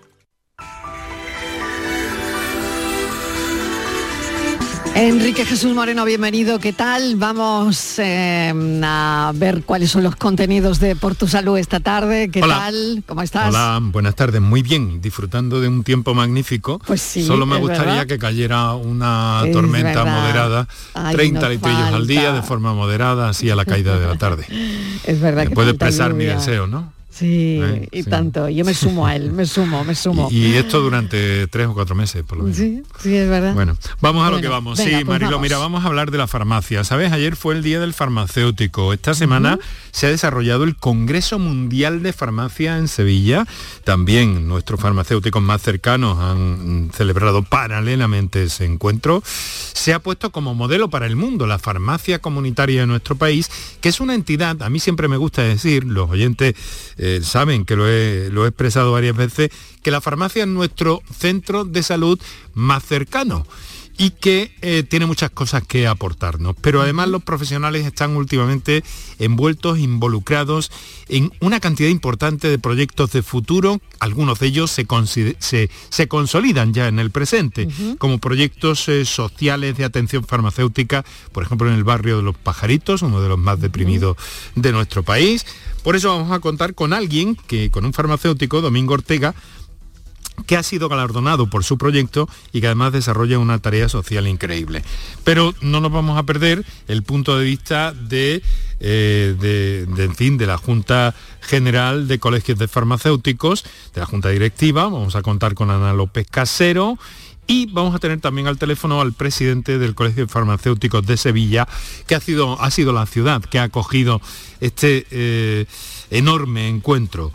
Enrique Jesús Moreno, bienvenido. ¿Qué tal? Vamos eh, a ver cuáles son los contenidos de Por tu Salud esta tarde. ¿Qué Hola. tal? ¿Cómo estás? Hola, buenas tardes. Muy bien, disfrutando de un tiempo magnífico. Pues sí, Solo me gustaría verdad. que cayera una Es tormenta verdad. moderada, Ay, 30 nos litrillos al día de forma moderada, así a la caída de la tarde. [laughs] Es verdad que Puede expresar mi deseo, ¿no? Sí, Eh, y sí. tanto. Yo me sumo a él, me sumo, me [laughs] sumo. Y, y esto durante tres o cuatro meses, por lo menos. Sí, sí, es verdad. Bueno, vamos a lo que vamos. venga, sí, pues Marilo, vamos. mira, vamos a hablar de la farmacia. ¿Sabes? Ayer fue el Día del Farmacéutico. Esta semana se ha desarrollado el Congreso Mundial de Farmacia en Sevilla. También nuestros farmacéuticos más cercanos han celebrado paralelamente ese encuentro. Se ha puesto como modelo para el mundo la farmacia comunitaria de nuestro país, que es una entidad, a mí siempre me gusta decir, los oyentes eh, saben que lo he, lo he expresado varias veces, que la farmacia es nuestro centro de salud más cercano y que eh, tiene muchas cosas que aportarnos. Pero además los profesionales están últimamente envueltos, involucrados en una cantidad importante de proyectos de futuro, algunos de ellos se, se- se consolidan ya en el presente, como proyectos eh, sociales de atención farmacéutica, por ejemplo en el barrio de los pajaritos, uno de los más deprimidos de nuestro país. Por eso vamos a contar con alguien que, con un farmacéutico, Domingo Ortega, que ha sido galardonado por su proyecto y que además desarrolla una tarea social increíble. Pero no nos vamos a perder el punto de vista de, eh, de, fin, de la Junta General de Colegios de Farmacéuticos, de la Junta Directiva. Vamos a contar con Ana López Casero Y vamos a tener también al teléfono al presidente del Colegio de Farmacéuticos de Sevilla, que ha sido, ha sido la ciudad que ha acogido este eh, enorme encuentro.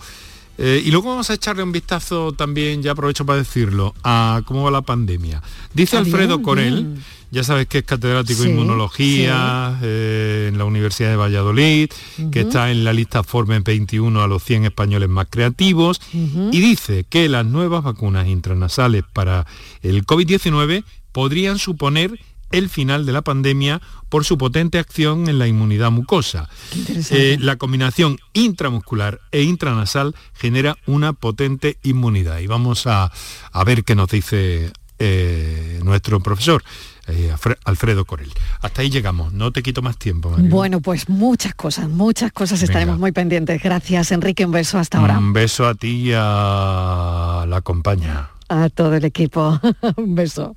Eh, y luego vamos a echarle un vistazo también, ya aprovecho para decirlo, a cómo va la pandemia. Dice Ah, Alfredo bien, Corel, bien. ya sabes que es catedrático de Sí, inmunología eh, en la Universidad de Valladolid, que está en la lista Forbes 21 a los 100 españoles más creativos, y dice que las nuevas vacunas intranasales para el COVID-19 podrían suponer el final de la pandemia por su potente acción en la inmunidad mucosa. Eh, la combinación intramuscular e intranasal genera una potente inmunidad. Y vamos a, a ver qué nos dice eh, nuestro profesor, eh, Alfre- Alfredo Corel. Hasta ahí llegamos, no te quito más tiempo. Bueno, pues muchas cosas, muchas cosas estaremos Venga. muy pendientes. Gracias, Enrique. Un beso hasta ahora. Un beso a ti y a la compañía. A todo el equipo. [laughs] Un beso.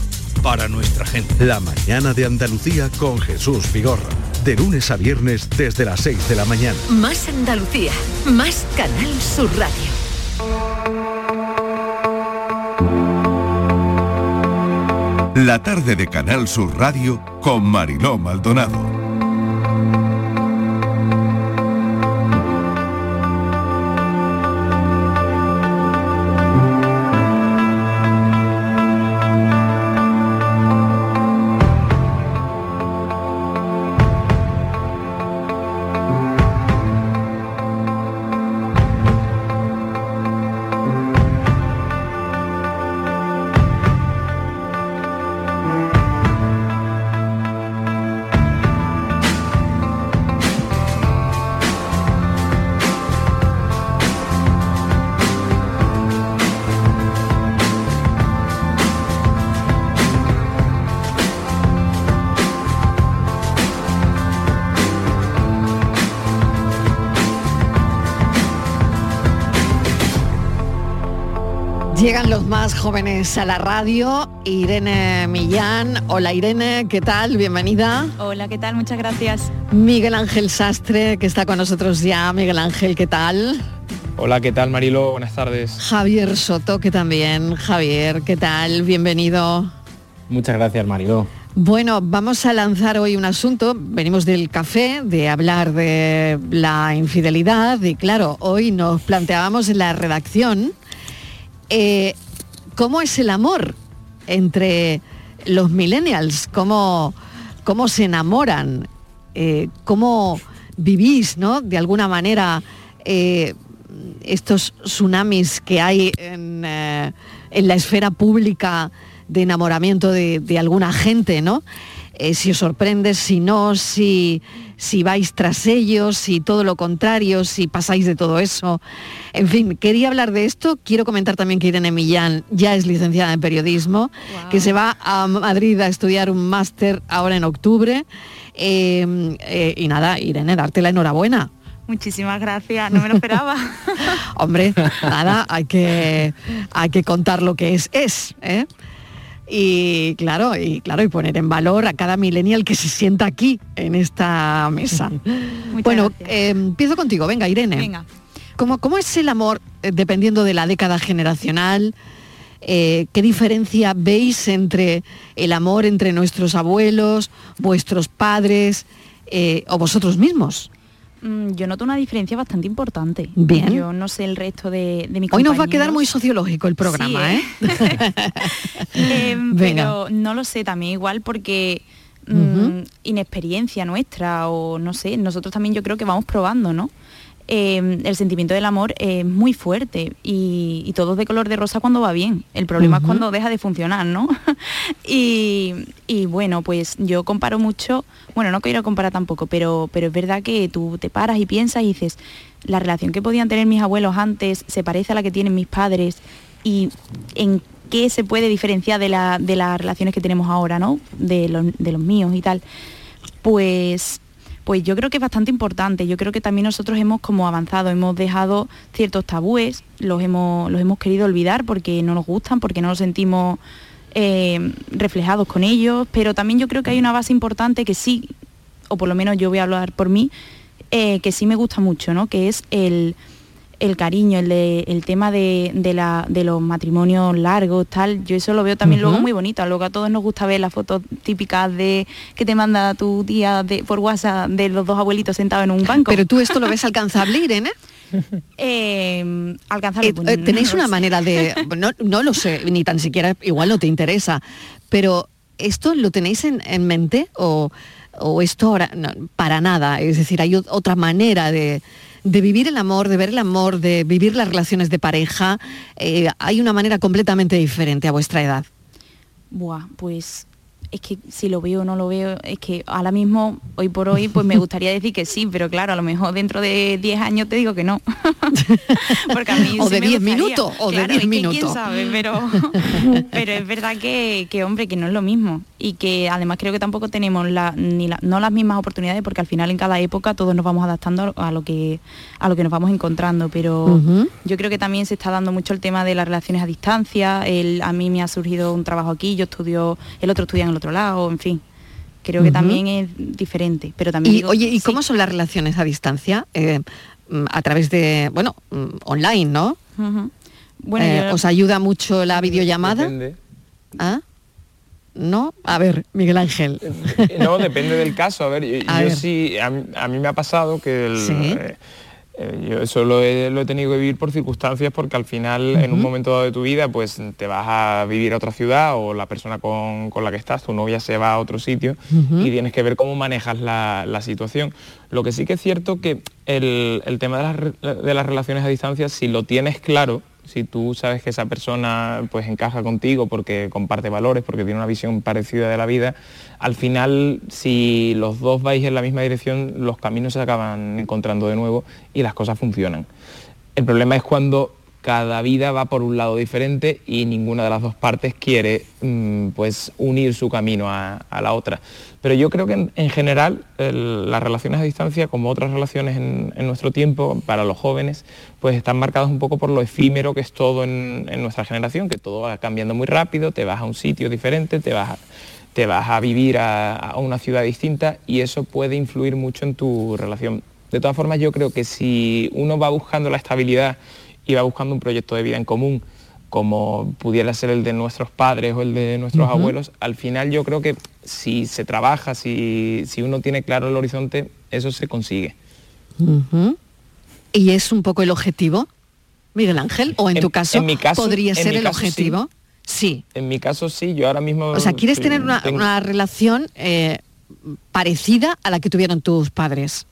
para nuestra gente. La mañana de Andalucía con Jesús Vigorra. De lunes a viernes desde las 6 de la mañana. Más Andalucía, más Canal Sur Radio. La tarde de Canal Sur Radio con Mariló Maldonado. Llegan los más jóvenes a la radio. Irene Millán. Hola Irene, ¿qué tal? Bienvenida. Hola, ¿qué tal? Muchas gracias. Miguel Ángel Sastre, que está con nosotros ya. Miguel Ángel, ¿qué tal? Hola, ¿qué tal Marilo? Buenas tardes. Javier Soto, que también. Javier, ¿qué tal? Bienvenido. Muchas gracias Marilo. Bueno, vamos a lanzar hoy un asunto. Venimos del café, de hablar de la infidelidad y claro, hoy nos planteábamos en la redacción eh, cómo es el amor entre los millennials, cómo, cómo se enamoran, eh, cómo vivís, ¿no? De alguna manera eh, estos tsunamis que hay en, la esfera pública de enamoramiento de, de alguna gente, ¿no? Eh, si os sorprende, si no, si, si vais tras ellos, si todo lo contrario, si pasáis de todo eso. En fin, quería hablar de esto. Quiero comentar también que Irene Millán ya es licenciada en periodismo, que se va a Madrid a estudiar un máster ahora en octubre. Eh, eh, y nada, Irene, darte la enhorabuena. Muchísimas gracias, no me lo esperaba. [laughs] Hombre, nada, hay que, hay que contar lo que es, es, ¿eh? Y claro, y claro, y poner en valor a cada millennial que se sienta aquí en esta mesa. [laughs] bueno, eh, empiezo contigo, venga, Irene. Venga. ¿Cómo, cómo es el amor eh, dependiendo de la década generacional? Eh, ¿Qué diferencia veis entre el amor entre nuestros abuelos, vuestros padres eh, o vosotros mismos? Mm, Yo noto una diferencia bastante importante. Bien. Yo no sé el resto de, de mi Hoy nos va a quedar muy sociológico el programa, Sí, ¿eh? Eh, [laughs] [laughs] Venga. pero no lo sé, también igual porque mm, inexperiencia nuestra o no sé, nosotros también yo creo que vamos probando, ¿no? Eh, el sentimiento del amor es muy fuerte y, y todo es de color de rosa cuando va bien. El problema es cuando deja de funcionar, ¿no? [laughs] y, y bueno, pues yo comparo mucho, bueno, no quiero comparar tampoco, pero, pero es verdad que tú te paras y piensas y dices, la relación que podían tener mis abuelos antes se parece a la que tienen mis padres y en qué se puede diferenciar de, la, de las relaciones que tenemos ahora, ¿no? De los, de los míos y tal. Pues pues yo creo que es bastante importante. Yo creo que también nosotros hemos como avanzado, hemos dejado ciertos tabúes, los hemos, los hemos querido olvidar porque no nos gustan, porque no nos sentimos eh, reflejados con ellos, pero también yo creo que hay una base importante que sí, o por lo menos yo voy a hablar por mí, eh, que sí me gusta mucho, ¿no? que es el, el cariño, el, de, el tema de, la, de, los matrimonios largos, tal, yo eso lo veo también luego muy bonito. Luego a todos nos gusta ver las fotos típicas de que te manda tu tía de, por WhatsApp de los dos abuelitos sentados en un banco. Pero tú esto lo ves [laughs] alcanzable, Irene. eh, alcanzable. Eh, eh, tenéis una manera de. [laughs] No, no, lo sé, ni tan siquiera, igual no te interesa, pero ¿esto lo tenéis en, mente o, o esto ahora para nada? Es decir, hay otra manera de, de vivir el amor, de ver el amor, de vivir las relaciones de pareja, eh, hay una manera completamente diferente a vuestra edad. Buah, pues es que si lo veo o no lo veo, es que ahora mismo, hoy por hoy, pues me [laughs] gustaría decir que sí, pero claro, a lo mejor dentro de 10 años te digo que no. [laughs] Porque a mí o de 10 minutos, o de 10 minutos. quién sabe, pero, [laughs] pero es verdad que, que, hombre, que no es lo mismo. Y que además creo que tampoco tenemos la, ni no las mismas oportunidades, porque al final en cada época todos nos vamos adaptando a lo que, a lo que nos vamos encontrando. Pero yo creo que también se está dando mucho el tema de las relaciones a distancia. El, a mí me ha surgido un trabajo aquí, yo estudio, el otro estudia en el otro lado, en fin. Creo que también es diferente, pero también... Y, oye, ¿y cómo son las relaciones a distancia? Eh, mm, a través de, bueno, mm, online, ¿no? bueno, eh, ¿Os ayuda mucho la videollamada? Depende. ¿Ah? ¿No? A ver, Miguel Ángel. Eh, no, depende del caso. A ver, yo, sí, a, mí me ha pasado que el, eh, yo eso lo he, tenido que vivir por circunstancias porque al final en un momento dado de tu vida pues te vas a vivir a otra ciudad o la persona con, la que estás, tu novia se va a otro sitio y tienes que ver cómo manejas la, situación. Lo que sí que es cierto que el, tema de las, de las relaciones a distancia, si lo tienes claro, si tú sabes que esa persona pues encaja contigo porque comparte valores, porque tiene una visión parecida de la vida, al final si los dos vais en la misma dirección, los caminos se acaban encontrando de nuevo y las cosas funcionan. El problema es cuando cada vida va por un lado diferente y ninguna de las dos partes quiere mm, pues unir su camino a, la otra. Pero yo creo que en, general las relaciones a distancia, como otras relaciones en, nuestro tiempo, para los jóvenes, pues están marcadas un poco por lo efímero que es todo en, nuestra generación, que todo va cambiando muy rápido, te vas a un sitio diferente, te vas a, te vas a vivir a una ciudad distinta y eso puede influir mucho en tu relación. De todas formas, yo creo que si uno va buscando la estabilidad va buscando un proyecto de vida en común, como pudiera ser el de nuestros padres o el de nuestros abuelos, al final yo creo que si se trabaja, si, si uno tiene claro el horizonte, eso se consigue. ¿Y es un poco el objetivo, Miguel Ángel? ¿O en, tu caso, podría ser el objetivo? Sí. En mi caso sí, yo ahora mismo... O sea, ¿quieres tener una, relación eh, parecida a la que tuvieron tus padres?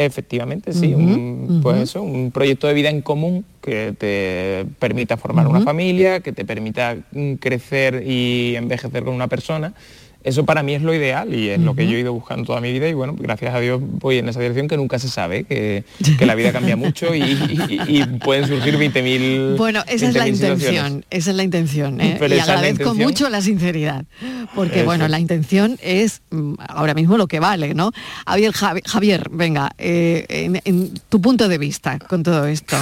Efectivamente, sí, un, pues eso, un proyecto de vida en común que te permita formar una familia, que te permita mm, crecer y envejecer con una persona eso para mí es lo ideal y es lo que yo he ido buscando toda mi vida y bueno, gracias a Dios voy en esa dirección que nunca se sabe, que, la vida cambia mucho y, pueden surgir 20.000 Bueno, esa es la intención, esa es la intención. ¿eh? y agradezco mucho la sinceridad, porque bueno, la intención es mm, ahora mismo lo que vale, ¿no? Javier, Javier venga, eh, en tu punto de vista con todo esto.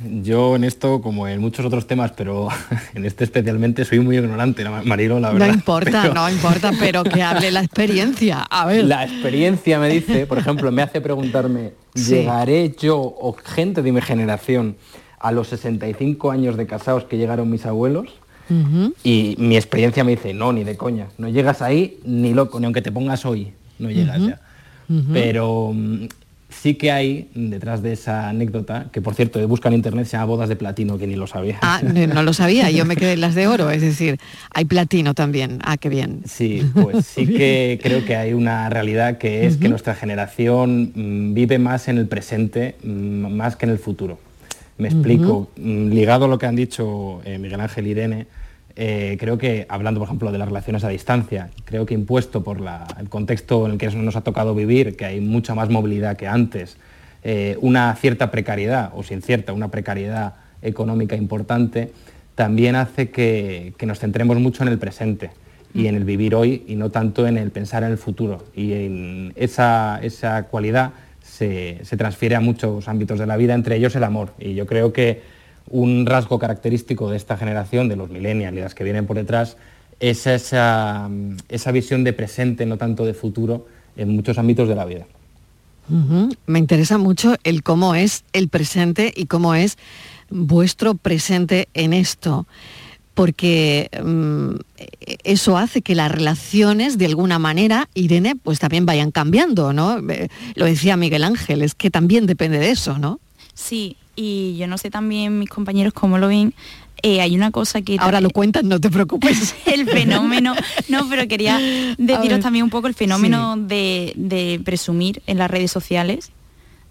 Yo en esto, como en muchos otros temas, pero [laughs] en este especialmente, soy muy ignorante, Marilo, la verdad. No importa, no importa, pero que hable la experiencia. A ver. La experiencia me dice, por ejemplo, me hace preguntarme, ¿llegaré yo o gente de mi generación a los 65 años de casados que llegaron mis abuelos? Y mi experiencia me dice, no, ni de coña, no llegas ahí ni loco, ni aunque te pongas hoy, no llegas ya. Pero mm, sí que hay detrás de esa anécdota, que por cierto, de busca en internet se llama bodas de platino, que ni lo sabía. Ah, no, lo sabía, yo me quedé en las de oro, es decir, hay platino también. Ah, qué bien. Sí, pues sí que creo que hay una realidad que es que nuestra generación mm, vive más en el presente, mm, más que en el futuro. Me explico, mm, ligado a lo que han dicho eh, Miguel Ángel y Irene, eh, creo que, hablando por ejemplo de las relaciones a distancia, creo que impuesto por el contexto en el que nos ha tocado vivir, que hay mucha más movilidad que antes, eh, una cierta precariedad, o sin cierta, una precariedad económica importante, también hace que, nos centremos mucho en el presente y en el vivir hoy y no tanto en el pensar en el futuro. Y en esa, esa cualidad se, se, transfiere a muchos ámbitos de la vida, entre ellos el amor. Y yo creo que un rasgo característico de esta generación, de los millennials y las que vienen por detrás, es esa, esa visión de presente, no tanto de futuro, en muchos ámbitos de la vida. Me interesa mucho el cómo es el presente y cómo es vuestro presente en esto, porque mm, eso hace que las relaciones de alguna manera, Irene, pues también vayan cambiando, ¿no? Eh, lo decía Miguel Ángel, es que también depende de eso, ¿no? Sí, y yo no sé también mis compañeros cómo lo ven, eh, hay una cosa que... Ahora lo cuentas, no te preocupes. [laughs] el fenómeno, no, pero quería [laughs] deciros también un poco el fenómeno de, presumir en las redes sociales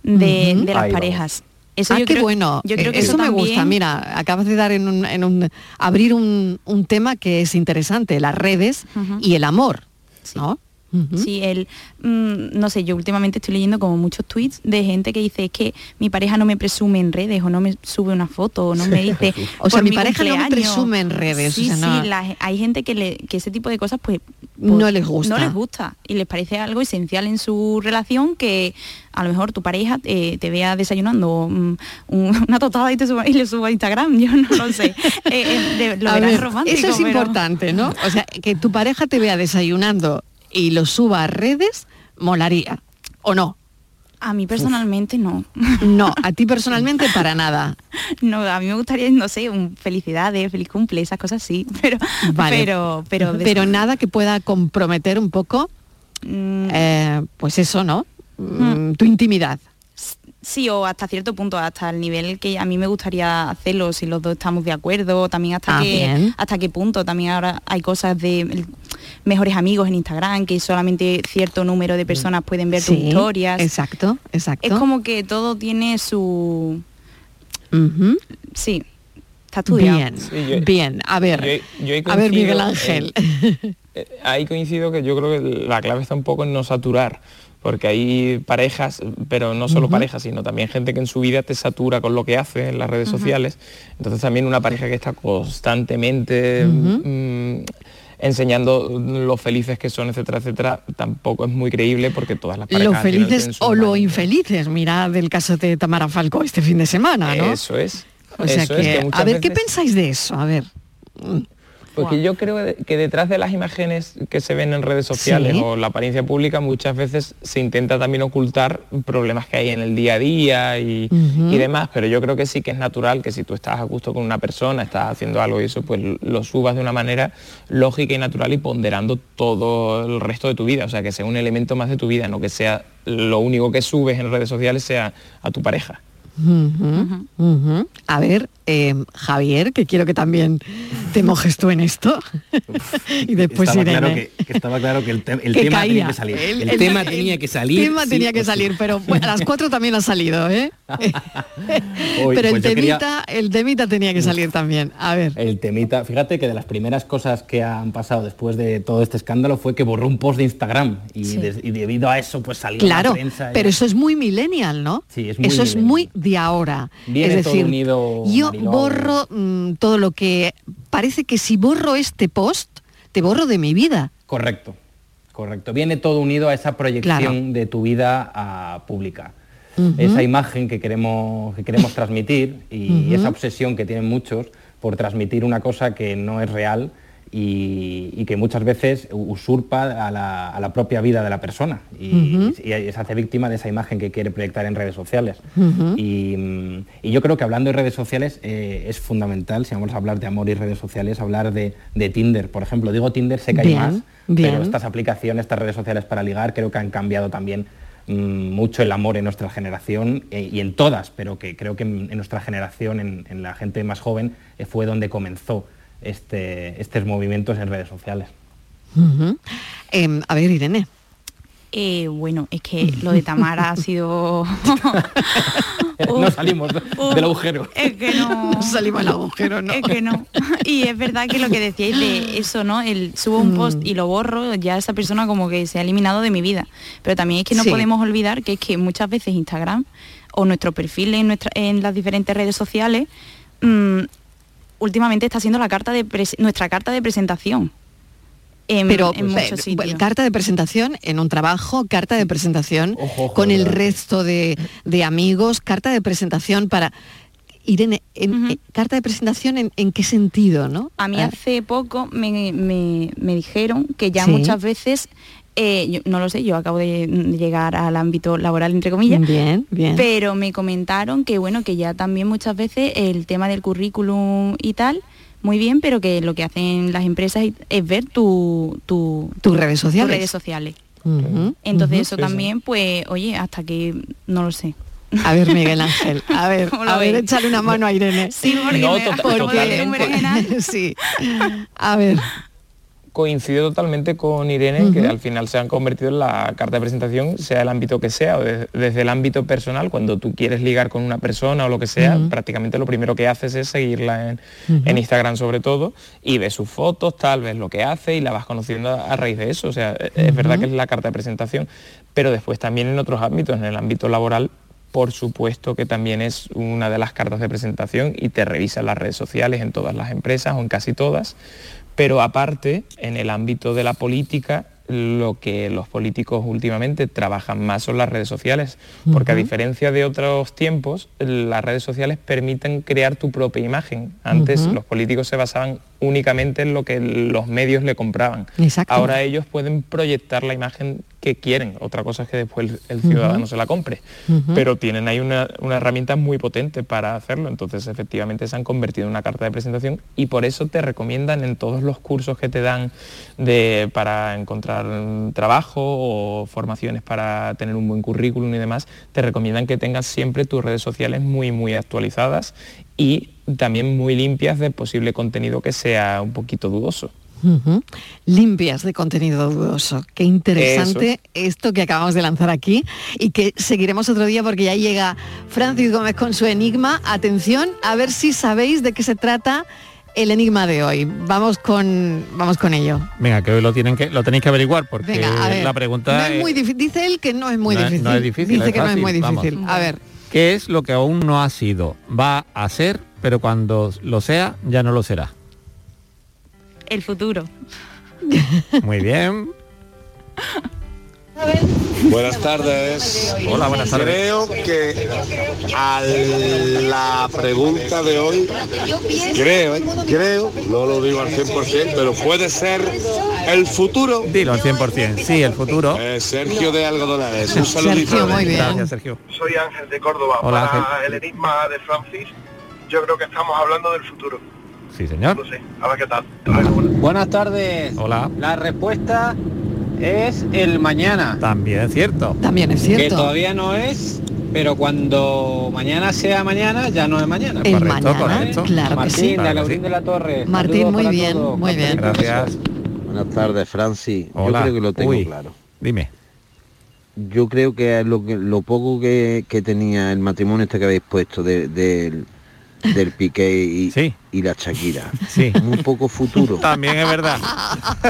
de, las parejas. Eso ah, qué bueno. Yo creo que eso, me gusta. Mira, acabas de dar en un, abrir un, tema que es interesante, las redes y el amor, ¿no? Sí, él, mm, no sé, yo últimamente estoy leyendo como muchos tweets de gente que dice es que mi pareja no me presume en redes o no me sube una foto o no me dice... [laughs] o sea, mi, pareja no me presume en redes. Sí, sí, hay gente que, le, que ese tipo de cosas pues, no pues, les gusta. No les gusta y les parece algo esencial en su relación que a lo mejor tu pareja te vea desayunando mm, [laughs] una totada y, te suba, y le suba a Instagram, yo no lo sé. Eh, eh, lo romántico, Eso es importante, ¿no? O sea, que tu pareja te vea desayunando y lo suba a redes, molaría. ¿O no? A mí personalmente no. No, a ti personalmente para nada. [laughs] No, a mí me gustaría, no sé, un felicidades, feliz cumple, esas cosas sí, [laughs] pero pero pero pero nada que pueda comprometer un poco mm. eh, pues eso, ¿no? Mm, tu intimidad. Sí, o hasta cierto punto, hasta el nivel que a mí me gustaría hacerlo, si los dos estamos de acuerdo, también hasta, ah, hasta qué punto. También ahora hay cosas de mejores amigos en Instagram, que solamente cierto número de personas pueden ver tus historias. Exacto, exacto. Es como que todo tiene su... Sí, está estudiado. Bien, bien. A ver, a ver Miguel Ángel. [laughs] Eh, ahí coincido que yo creo que la clave está un poco en no saturar porque hay parejas, pero no solo parejas, sino también gente que en su vida te satura con lo que hace en las redes sociales. Entonces también una pareja que está constantemente mm, enseñando lo felices que son, etcétera, etcétera, tampoco es muy creíble porque todas las parejas... Lo felices o lo infelices, mira del caso de Tamara Falco este fin de semana, ¿no? Eso es. O sea que, a ver, ¿qué pensáis de eso? A ver. Porque yo creo que detrás de las imágenes que se ven en redes sociales o la apariencia pública muchas veces se intenta también ocultar problemas que hay en el día a día y, demás, pero yo creo que sí que es natural que si tú estás a gusto con una persona, estás haciendo algo y eso, pues lo subas de una manera lógica y natural y ponderando todo el resto de tu vida, o sea, que sea un elemento más de tu vida, no que sea lo único que subes en redes sociales sea a tu pareja. A ver, eh, Javier, que quiero que también te mojes tú en esto. [laughs] y después estaba Claro que, estaba claro que el, tema tenía que salir. El, tema tenía que salir. El tema tenía que salir, pero a las cuatro también ha salido, ¿eh? [laughs] pero el, pues temita, el temita tenía que salir también. A ver. El temita, fíjate que de las primeras cosas que han pasado después de todo este escándalo fue que borró un post de Instagram y, debido a eso pues salió claro, la prensa. Pero eso es muy millennial, ¿no? Sí, es muy Eso es muy de ahora. Viene es decir, todo unido, yo borro mm, todo lo que... Parece que si borro este post, te borro de mi vida. Correcto, correcto. Viene todo unido a esa proyección de tu vida a pública. Esa imagen que queremos, que queremos transmitir y esa obsesión que tienen muchos por transmitir una cosa que no es real y, que muchas veces usurpa a la, propia vida de la persona y, se hace víctima de esa imagen que quiere proyectar en redes sociales. y, yo creo que hablando de redes sociales eh, es fundamental, si vamos a hablar de amor y redes sociales, hablar de, Tinder, por ejemplo. Digo Tinder, sé que hay más, pero estas aplicaciones, estas redes sociales para ligar creo que han cambiado también mm, mucho el amor en nuestra generación eh, y en todas, pero que creo que en, nuestra generación, en, la gente más joven, eh, fue donde comenzó este, estos movimientos en redes sociales. Em, a ver, Irene. Eh, bueno, es que [laughs] lo de Tamara ha sido... [laughs] no salimos del agujero. Es que [laughs] no... salimos del agujero, ¿no? Es que no. Y es verdad que lo que decíais de eso, ¿no? El subo un post y lo borro, ya esa persona como que se ha eliminado de mi vida. Pero también es que no podemos olvidar que es que muchas veces Instagram o nuestro perfil en, nuestra, en las diferentes redes sociales mm, últimamente está siendo la carta de nuestra carta de presentación. En, Pero en muchos carta de presentación en un trabajo, carta de presentación con el resto de, amigos, carta de presentación para... Irene, en, carta de presentación en, qué sentido, ¿no? A mí ah. hace poco me, dijeron que ya muchas veces eh, no lo sé, yo acabo de llegar al ámbito laboral, entre comillas. Bien, bien. Pero me comentaron que, bueno, que ya también muchas veces el tema del currículum y tal, muy bien, pero que lo que hacen las empresas es ver tu, tus redes sociales. redes sociales. Entonces eso también, pues, oye, hasta que no lo sé. A ver, Miguel Ángel, a [laughs] ver, a ver, échale una mano a Irene. Sí, porque, no, porque [laughs] sí. A ver coincide totalmente con Irene, que al final se han convertido en la carta de presentación, sea el ámbito que sea, o desde, el ámbito personal, cuando tú quieres ligar con una persona o lo que sea, prácticamente lo primero que haces es seguirla en, Instagram sobre todo, y ves sus fotos, tal vez lo que hace, y la vas conociendo a, raíz de eso. O sea, es verdad que es la carta de presentación, pero después también en otros ámbitos, en el ámbito laboral, por supuesto que también es una de las cartas de presentación y te revisan las redes sociales en todas las empresas o en casi todas, pero aparte, en el ámbito de la política, lo que los políticos últimamente trabajan más son las redes sociales, porque a diferencia de otros tiempos, las redes sociales permiten crear tu propia imagen. Antes los políticos se basaban únicamente en lo que los medios le compraban. Ahora ellos pueden proyectar la imagen que quieren. Otra cosa es que después el, ciudadano se la compre. Pero tienen ahí una, herramienta muy potente para hacerlo. Entonces, efectivamente, se han convertido en una carta de presentación y por eso te recomiendan en todos los cursos que te dan de, para encontrar trabajo o formaciones para tener un buen currículum y demás, te recomiendan que tengas siempre tus redes sociales muy, muy actualizadas y también muy limpias de posible contenido que sea un poquito dudoso. Limpias de contenido dudoso. Qué interesante esto que acabamos de lanzar aquí y que seguiremos otro día porque ya llega Francis Gómez con su enigma. Atención, a ver si sabéis de qué se trata el enigma de hoy. Vamos con vamos con ello. Venga, que hoy lo tienen que lo tenéis que averiguar porque la pregunta no es, muy difícil. Dice él que no es muy difícil. No es difícil. Dice que no es muy difícil. A ver. ¿Qué es lo que aún no ha sido? Va a ser, pero cuando lo sea, ya no lo será. El futuro. Muy bien. [laughs] Buenas tardes. Hola, buenas tardes. Creo que a la pregunta de hoy, creo, ¿eh? creo, no lo digo al 100%, pero puede ser el futuro. Dilo al 100%, sí, el futuro. Eh, Sergio de Algodonales, un saludito. Sergio, muy bien. Gracias, Sergio. Soy Ángel de Córdoba. Hola, Para el enigma de Francis, yo creo que estamos hablando del futuro. Sí, señor. No sé, a ver qué tal. Buenas tardes. Hola. La respuesta es el mañana. También es cierto. También es cierto. Que todavía no es, pero cuando mañana sea mañana, ya no es mañana. El correcto, mañana, claro Martín, que sí. de, de la Torre. Martín, muy bien, muy bien. Gracias. Buenas tardes, Francis. Yo creo que lo tengo claro. Dime. Yo creo que lo, que, lo poco que, tenía el matrimonio este que habéis puesto de, de del Piqué y, y la Shakira. Sí. Un poco futuro. También es verdad.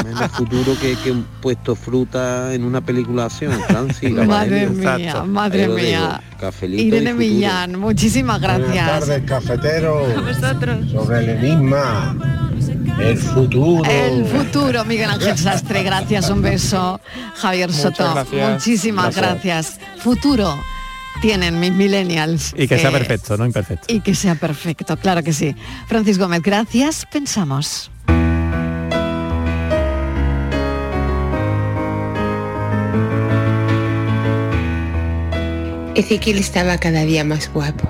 Menos futuro que, que un puesto fruta en una película acción, Francis. Madre mía, madre mía. Irene Millán, muchísimas gracias. Buenas tardes, cafetero. A Sobre el enigma. El futuro. El futuro, Miguel Ángel Sastre. Gracias, un beso. Javier Soto. Muchísimas gracias. Futuro tienen mis millennials. Y que sea perfecto, no imperfecto. Y que sea perfecto, claro que sí. Francis Gómez, gracias. Pensamos. Ezequiel estaba cada día más guapo,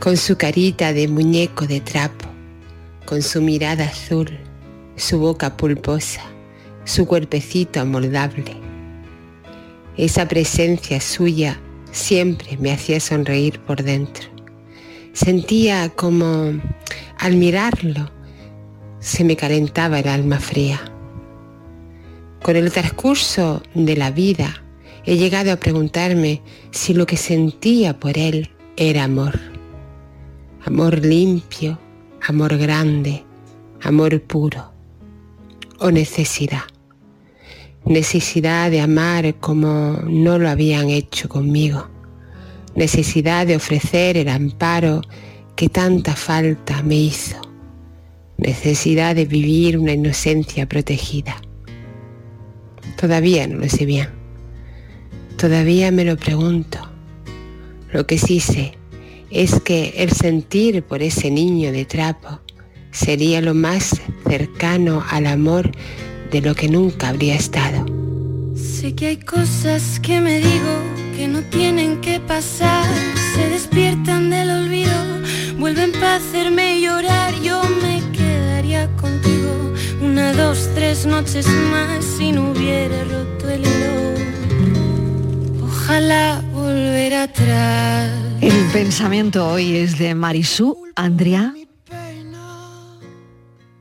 con su carita de muñeco de trapo, con su mirada azul, su boca pulposa, su cuerpecito amoldable. Esa presencia suya siempre me hacía sonreír por dentro. Sentía como al mirarlo se me calentaba el alma fría. Con el transcurso de la vida he llegado a preguntarme si lo que sentía por él era amor. Amor limpio, amor grande, amor puro o necesidad necesidad de amar como no lo habían hecho conmigo, necesidad de ofrecer el amparo que tanta falta me hizo, necesidad de vivir una inocencia protegida. Todavía no lo sé bien. Todavía me lo pregunto. Lo que sí sé es que el sentir por ese niño de trapo sería lo más cercano al amor de lo que nunca habría estado. Sé que hay cosas que me digo que no tienen que pasar, se despiertan del olvido, vuelven para hacerme llorar, yo me quedaría contigo una, dos, tres noches más si no hubiera roto el hilo. Ojalá volver atrás. El pensamiento hoy es de Marisú Andrea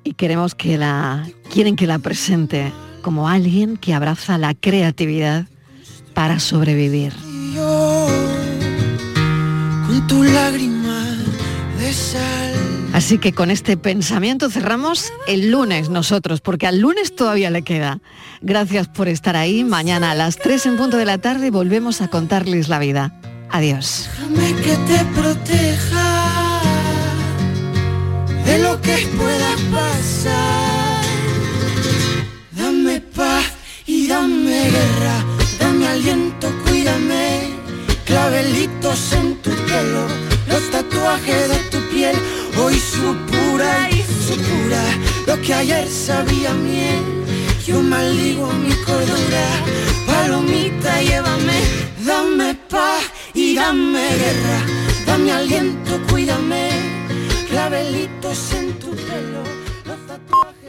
y queremos que la quieren que la presente como alguien que abraza la creatividad para sobrevivir. Así que con este pensamiento cerramos el lunes nosotros, porque al lunes todavía le queda. Gracias por estar ahí. Mañana a las 3 en punto de la tarde volvemos a contarles la vida. Adiós. Déjame que te proteja de lo que pueda pasar. pelitos en tu pelo, los tatuajes de tu piel, hoy su pura y su pura, lo que ayer sabía miel. Yo maldigo mi cordura, palomita, llévame, dame paz y dame guerra, dame aliento, cuídame, clavelitos en tu pelo, los tatuajes.